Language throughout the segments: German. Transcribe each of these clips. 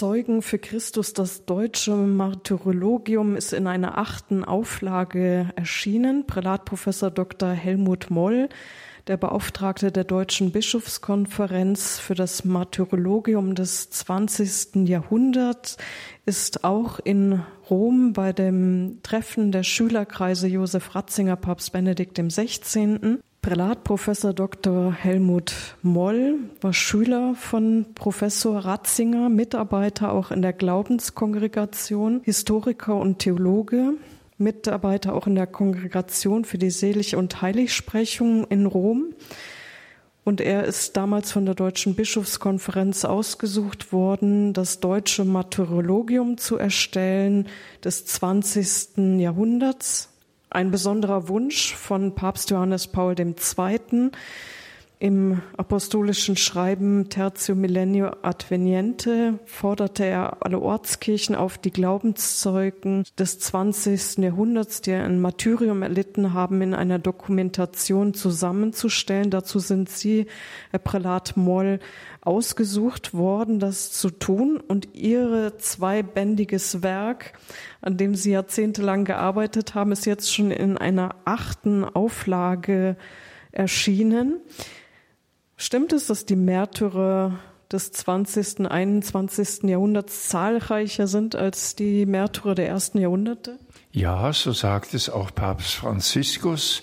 Zeugen für Christus, das deutsche Martyrologium, ist in einer achten Auflage erschienen. Prälatprofessor Dr. Helmut Moll, der Beauftragte der Deutschen Bischofskonferenz für das Martyrologium des 20. Jahrhunderts, ist auch in Rom bei dem Treffen der Schülerkreise Josef Ratzinger, Papst Benedikt XVI. Prälat Professor Dr. Helmut Moll war Schüler von Professor Ratzinger, Mitarbeiter auch in der Glaubenskongregation, Historiker und Theologe, Mitarbeiter auch in der Kongregation für die Selig- und Heiligsprechung in Rom. Und er ist damals von der Deutschen Bischofskonferenz ausgesucht worden, das deutsche Martyrologium zu erstellen des 20. Jahrhunderts ein besonderer Wunsch von Papst Johannes Paul II. Im apostolischen Schreiben Tertio Millennio Adveniente forderte er alle Ortskirchen auf, die Glaubenszeugen des 20. Jahrhunderts, die ein Martyrium erlitten haben, in einer Dokumentation zusammenzustellen. Dazu sind Sie, Herr Prälat Moll, ausgesucht worden, das zu tun. Und Ihre zweibändiges Werk, an dem Sie jahrzehntelang gearbeitet haben, ist jetzt schon in einer achten Auflage erschienen. Stimmt es, dass die Märtyrer des 20., 21. Jahrhunderts zahlreicher sind als die Märtyrer der ersten Jahrhunderte? Ja, so sagt es auch Papst Franziskus.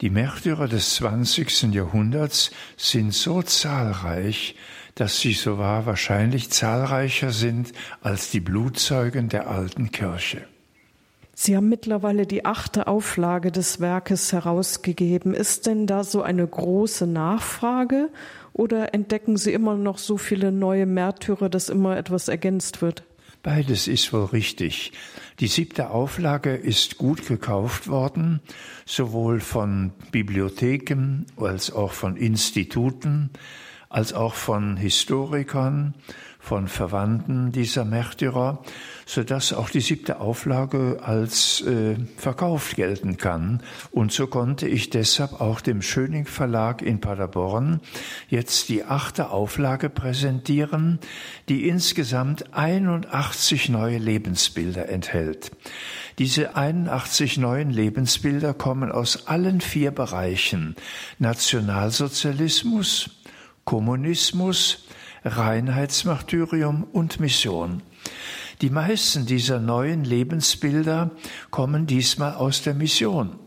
Die Märtyrer des 20. Jahrhunderts sind so zahlreich, dass sie so wahr wahrscheinlich zahlreicher sind als die Blutzeugen der alten Kirche. Sie haben mittlerweile die achte Auflage des Werkes herausgegeben. Ist denn da so eine große Nachfrage oder entdecken Sie immer noch so viele neue Märtyrer, dass immer etwas ergänzt wird? Beides ist wohl richtig. Die siebte Auflage ist gut gekauft worden, sowohl von Bibliotheken als auch von Instituten, als auch von Historikern, von Verwandten dieser Märtyrer, so dass auch die siebte Auflage als äh, verkauft gelten kann. Und so konnte ich deshalb auch dem Schöning Verlag in Paderborn jetzt die achte Auflage präsentieren, die insgesamt 81 neue Lebensbilder enthält. Diese 81 neuen Lebensbilder kommen aus allen vier Bereichen Nationalsozialismus, Kommunismus, Reinheitsmartyrium und Mission. Die meisten dieser neuen Lebensbilder kommen diesmal aus der Mission.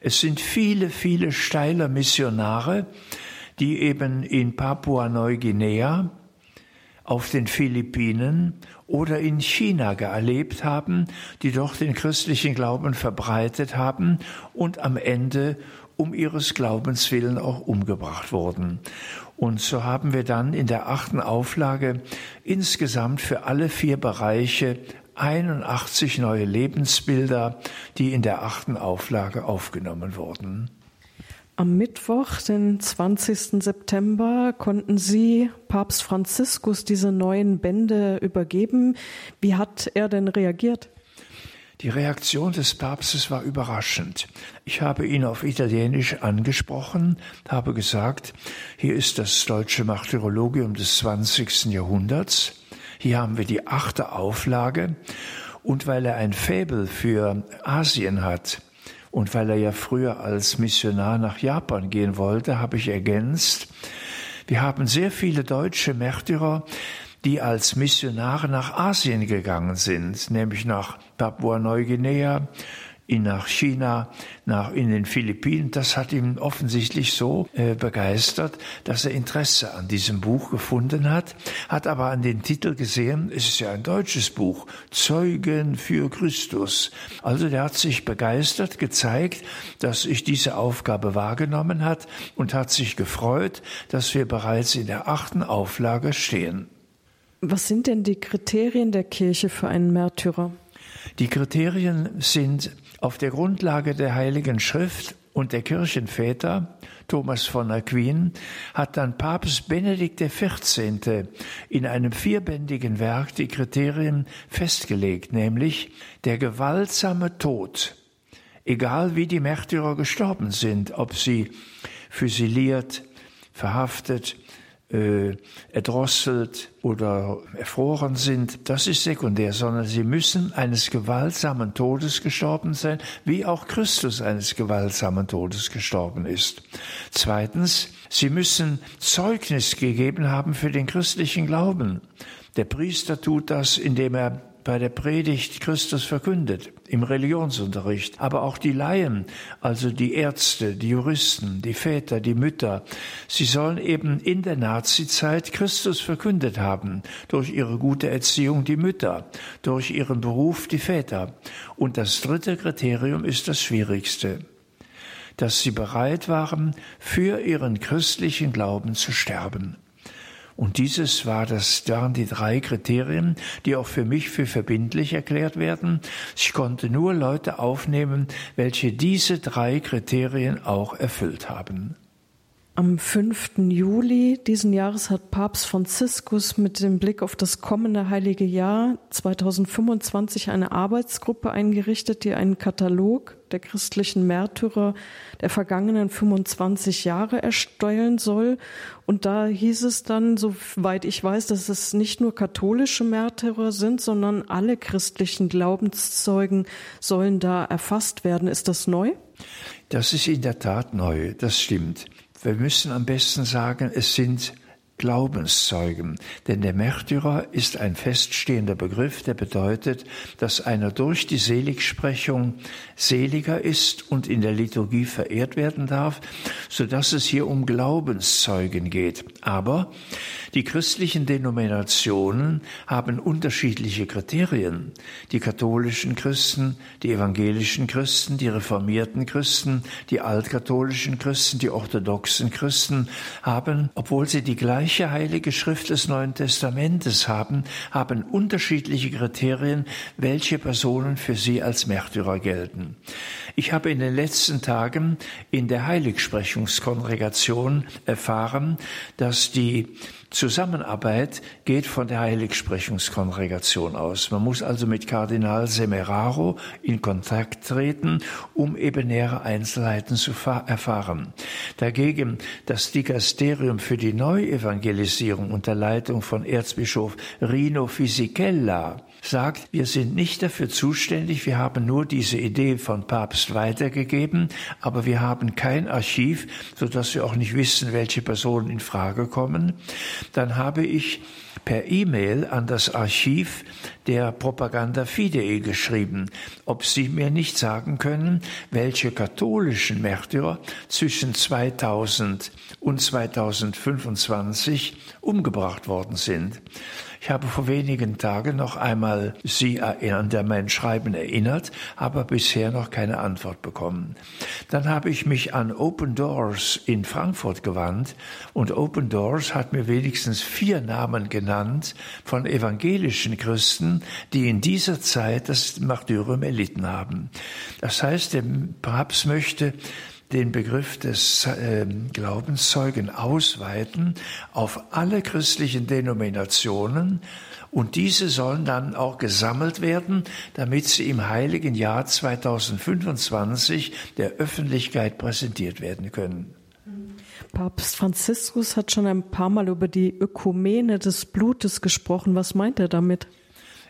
Es sind viele, viele steiler Missionare, die eben in Papua-Neuguinea, auf den Philippinen oder in China erlebt haben, die dort den christlichen Glauben verbreitet haben und am Ende um ihres Glaubens willen auch umgebracht wurden. Und so haben wir dann in der achten Auflage insgesamt für alle vier Bereiche 81 neue Lebensbilder, die in der achten Auflage aufgenommen wurden. Am Mittwoch, den 20. September, konnten Sie Papst Franziskus diese neuen Bände übergeben. Wie hat er denn reagiert? Die Reaktion des Papstes war überraschend. Ich habe ihn auf Italienisch angesprochen, habe gesagt, hier ist das deutsche Martyrologium des 20. Jahrhunderts, hier haben wir die achte Auflage, und weil er ein Faible für Asien hat, und weil er ja früher als Missionar nach Japan gehen wollte, habe ich ergänzt, wir haben sehr viele deutsche Märtyrer, die als Missionare nach Asien gegangen sind, nämlich nach Papua-Neuguinea, nach China, nach in den Philippinen. Das hat ihn offensichtlich so äh, begeistert, dass er Interesse an diesem Buch gefunden hat, hat aber an den Titel gesehen, es ist ja ein deutsches Buch, Zeugen für Christus. Also der hat sich begeistert, gezeigt, dass ich diese Aufgabe wahrgenommen hat und hat sich gefreut, dass wir bereits in der achten Auflage stehen. Was sind denn die Kriterien der Kirche für einen Märtyrer? Die Kriterien sind auf der Grundlage der Heiligen Schrift und der Kirchenväter, Thomas von Aquin, hat dann Papst Benedikt XIV. in einem vierbändigen Werk die Kriterien festgelegt, nämlich der gewaltsame Tod, egal wie die Märtyrer gestorben sind, ob sie füsiliert, verhaftet, äh, erdrosselt oder erfroren sind, das ist sekundär, sondern sie müssen eines gewaltsamen Todes gestorben sein, wie auch Christus eines gewaltsamen Todes gestorben ist. Zweitens, sie müssen Zeugnis gegeben haben für den christlichen Glauben. Der Priester tut das, indem er bei der Predigt Christus verkündet, im Religionsunterricht, aber auch die Laien, also die Ärzte, die Juristen, die Väter, die Mütter, sie sollen eben in der Nazizeit Christus verkündet haben, durch ihre gute Erziehung die Mütter, durch ihren Beruf die Väter. Und das dritte Kriterium ist das schwierigste dass sie bereit waren, für ihren christlichen Glauben zu sterben. Und dieses war das, waren die drei Kriterien, die auch für mich für verbindlich erklärt werden. Ich konnte nur Leute aufnehmen, welche diese drei Kriterien auch erfüllt haben. Am 5. Juli diesen Jahres hat Papst Franziskus mit dem Blick auf das kommende heilige Jahr 2025 eine Arbeitsgruppe eingerichtet, die einen Katalog der christlichen Märtyrer der vergangenen 25 Jahre erstellen soll. Und da hieß es dann, soweit ich weiß, dass es nicht nur katholische Märtyrer sind, sondern alle christlichen Glaubenszeugen sollen da erfasst werden. Ist das neu? Das ist in der Tat neu, das stimmt. Wir müssen am besten sagen, es sind Glaubenszeugen. Denn der Märtyrer ist ein feststehender Begriff, der bedeutet, dass einer durch die Seligsprechung seliger ist und in der Liturgie verehrt werden darf, so dass es hier um Glaubenszeugen geht. Aber die christlichen Denominationen haben unterschiedliche Kriterien. Die katholischen Christen, die evangelischen Christen, die reformierten Christen, die altkatholischen Christen, die orthodoxen Christen haben, obwohl sie die gleichen gleiche heilige Schrift des Neuen Testamentes haben, haben unterschiedliche Kriterien, welche Personen für sie als Märtyrer gelten. Ich habe in den letzten Tagen in der Heiligsprechungskongregation erfahren, dass die Zusammenarbeit geht von der Heiligsprechungskongregation aus. Man muss also mit Kardinal Semeraro in Kontakt treten, um eben nähere Einzelheiten zu erfahren. Dagegen das Dikasterium für die Neuevangelisierung unter Leitung von Erzbischof Rino Fisichella sagt, wir sind nicht dafür zuständig, wir haben nur diese Idee von Papst weitergegeben, aber wir haben kein Archiv, so dass wir auch nicht wissen, welche Personen in Frage kommen. Dann habe ich per E-Mail an das Archiv der Propaganda Fidei geschrieben, ob sie mir nicht sagen können, welche katholischen Märtyrer zwischen 2000 und 2025 umgebracht worden sind. Ich habe vor wenigen Tagen noch einmal Sie an mein Schreiben erinnert, aber bisher noch keine Antwort bekommen. Dann habe ich mich an Open Doors in Frankfurt gewandt und Open Doors hat mir wenigstens vier Namen genannt von evangelischen Christen, die in dieser Zeit das Martyrium erlitten haben. Das heißt, der Papst möchte den Begriff des äh, Glaubenszeugen ausweiten auf alle christlichen Denominationen und diese sollen dann auch gesammelt werden, damit sie im heiligen Jahr 2025 der Öffentlichkeit präsentiert werden können. Papst Franziskus hat schon ein paar Mal über die Ökumene des Blutes gesprochen. Was meint er damit?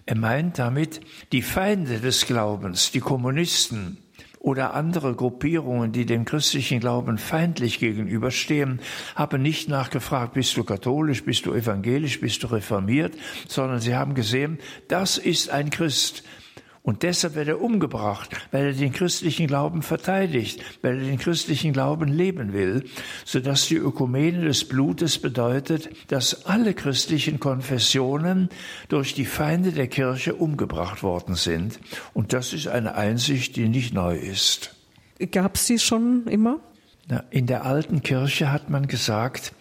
Er meint damit die Feinde des Glaubens, die Kommunisten, oder andere Gruppierungen, die dem christlichen Glauben feindlich gegenüberstehen, haben nicht nachgefragt, bist du katholisch, bist du evangelisch, bist du reformiert, sondern sie haben gesehen, das ist ein Christ. Und deshalb wird er umgebracht, weil er den christlichen Glauben verteidigt, weil er den christlichen Glauben leben will, sodass die Ökumene des Blutes bedeutet, dass alle christlichen Konfessionen durch die Feinde der Kirche umgebracht worden sind. Und das ist eine Einsicht, die nicht neu ist. Gab es sie schon immer? In der alten Kirche hat man gesagt,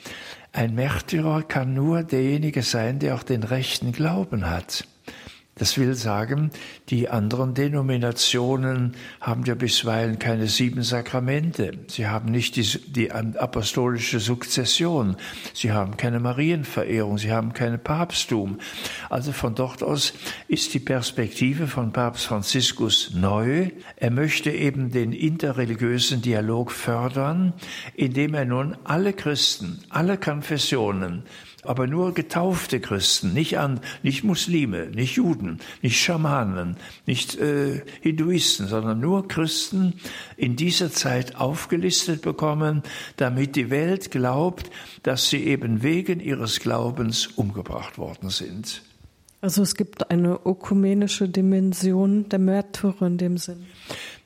ein Märtyrer kann nur derjenige sein, der auch den rechten Glauben hat. Das will sagen, die anderen Denominationen haben ja bisweilen keine sieben Sakramente. Sie haben nicht die, die, apostolische Sukzession. Sie haben keine Marienverehrung. Sie haben kein Papsttum. Also von dort aus ist die Perspektive von Papst Franziskus neu. Er möchte eben den interreligiösen Dialog fördern, indem er nun alle Christen, alle Konfessionen aber nur getaufte Christen, nicht an, nicht Muslime, nicht Juden, nicht Schamanen, nicht äh, Hinduisten, sondern nur Christen in dieser Zeit aufgelistet bekommen, damit die Welt glaubt, dass sie eben wegen ihres Glaubens umgebracht worden sind. Also es gibt eine ökumenische Dimension der Märtyrer in dem Sinn.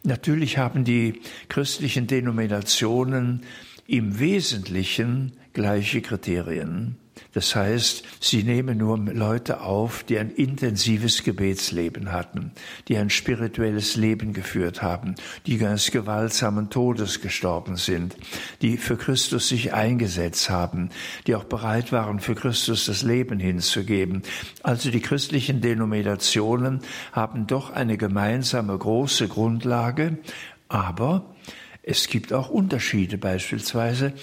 Natürlich haben die christlichen Denominationen im Wesentlichen gleiche Kriterien. Das heißt, sie nehmen nur Leute auf, die ein intensives Gebetsleben hatten, die ein spirituelles Leben geführt haben, die ganz gewaltsamen Todes gestorben sind, die für Christus sich eingesetzt haben, die auch bereit waren, für Christus das Leben hinzugeben. Also die christlichen Denominationen haben doch eine gemeinsame große Grundlage, aber es gibt auch Unterschiede. Beispielsweise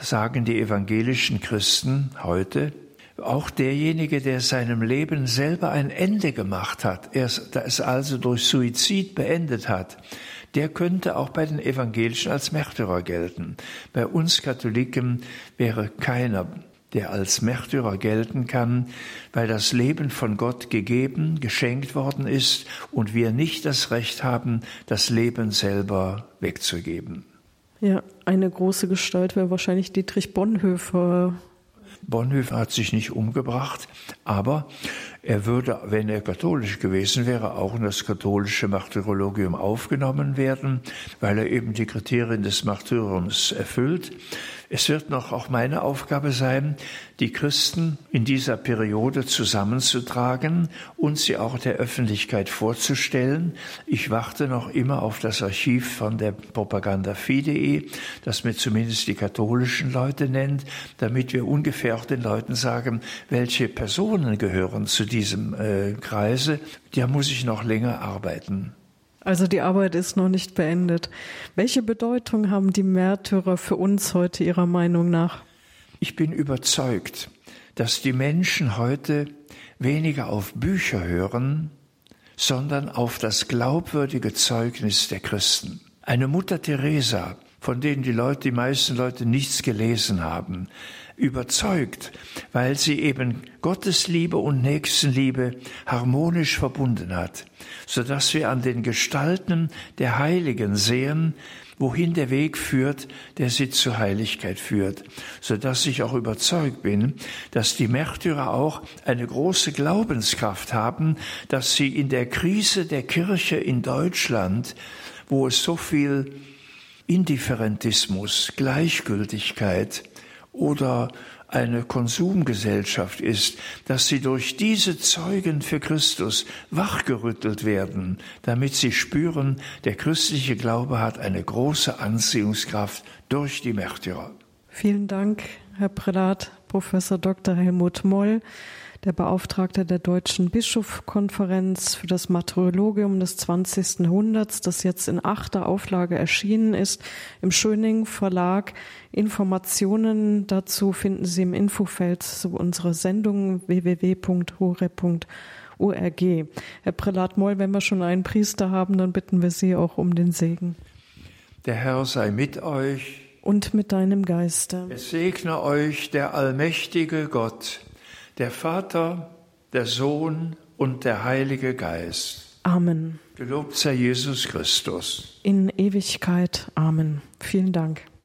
sagen die evangelischen Christen heute, auch derjenige, der seinem Leben selber ein Ende gemacht hat, er es also durch Suizid beendet hat, der könnte auch bei den Evangelischen als Märtyrer gelten. Bei uns Katholiken wäre keiner der als Märtyrer gelten kann, weil das Leben von Gott gegeben, geschenkt worden ist und wir nicht das Recht haben, das Leben selber wegzugeben. Ja, eine große Gestalt wäre wahrscheinlich Dietrich Bonhoeffer. Bonhoeffer hat sich nicht umgebracht, aber er würde, wenn er katholisch gewesen wäre, auch in das katholische Martyrologium aufgenommen werden, weil er eben die Kriterien des Martyriums erfüllt. Es wird noch auch meine Aufgabe sein, die Christen in dieser Periode zusammenzutragen und sie auch der Öffentlichkeit vorzustellen. Ich warte noch immer auf das Archiv von der Propaganda Fidei, das mir zumindest die katholischen Leute nennt, damit wir ungefähr auch den Leuten sagen, welche Personen gehören zu diesem äh, Kreise. Da muss ich noch länger arbeiten. Also die Arbeit ist noch nicht beendet. Welche Bedeutung haben die Märtyrer für uns heute Ihrer Meinung nach? Ich bin überzeugt, dass die Menschen heute weniger auf Bücher hören, sondern auf das glaubwürdige Zeugnis der Christen. Eine Mutter Teresa, von denen die Leute, die meisten Leute nichts gelesen haben, überzeugt, weil sie eben Gottes Liebe und Nächstenliebe harmonisch verbunden hat, so dass wir an den Gestalten der Heiligen sehen, wohin der Weg führt, der sie zur Heiligkeit führt, so dass ich auch überzeugt bin, dass die Märtyrer auch eine große Glaubenskraft haben, dass sie in der Krise der Kirche in Deutschland, wo es so viel Indifferentismus, Gleichgültigkeit, oder eine Konsumgesellschaft ist, dass sie durch diese Zeugen für Christus wachgerüttelt werden, damit sie spüren, der christliche Glaube hat eine große Anziehungskraft durch die Märtyrer. Vielen Dank, Herr Prälat, Professor Dr. Helmut Moll der Beauftragte der Deutschen Bischofskonferenz für das Martyrologium des 20. Jahrhunderts, das jetzt in achter Auflage erschienen ist, im Schöning Verlag. Informationen dazu finden Sie im Infofeld zu unserer Sendung www.hore.org. Herr Prälat Moll, wenn wir schon einen Priester haben, dann bitten wir Sie auch um den Segen. Der Herr sei mit euch. Und mit deinem Geiste. Es segne euch der allmächtige Gott, der Vater, der Sohn und der Heilige Geist. Amen. Gelobt sei Jesus Christus. In Ewigkeit. Amen. Vielen Dank.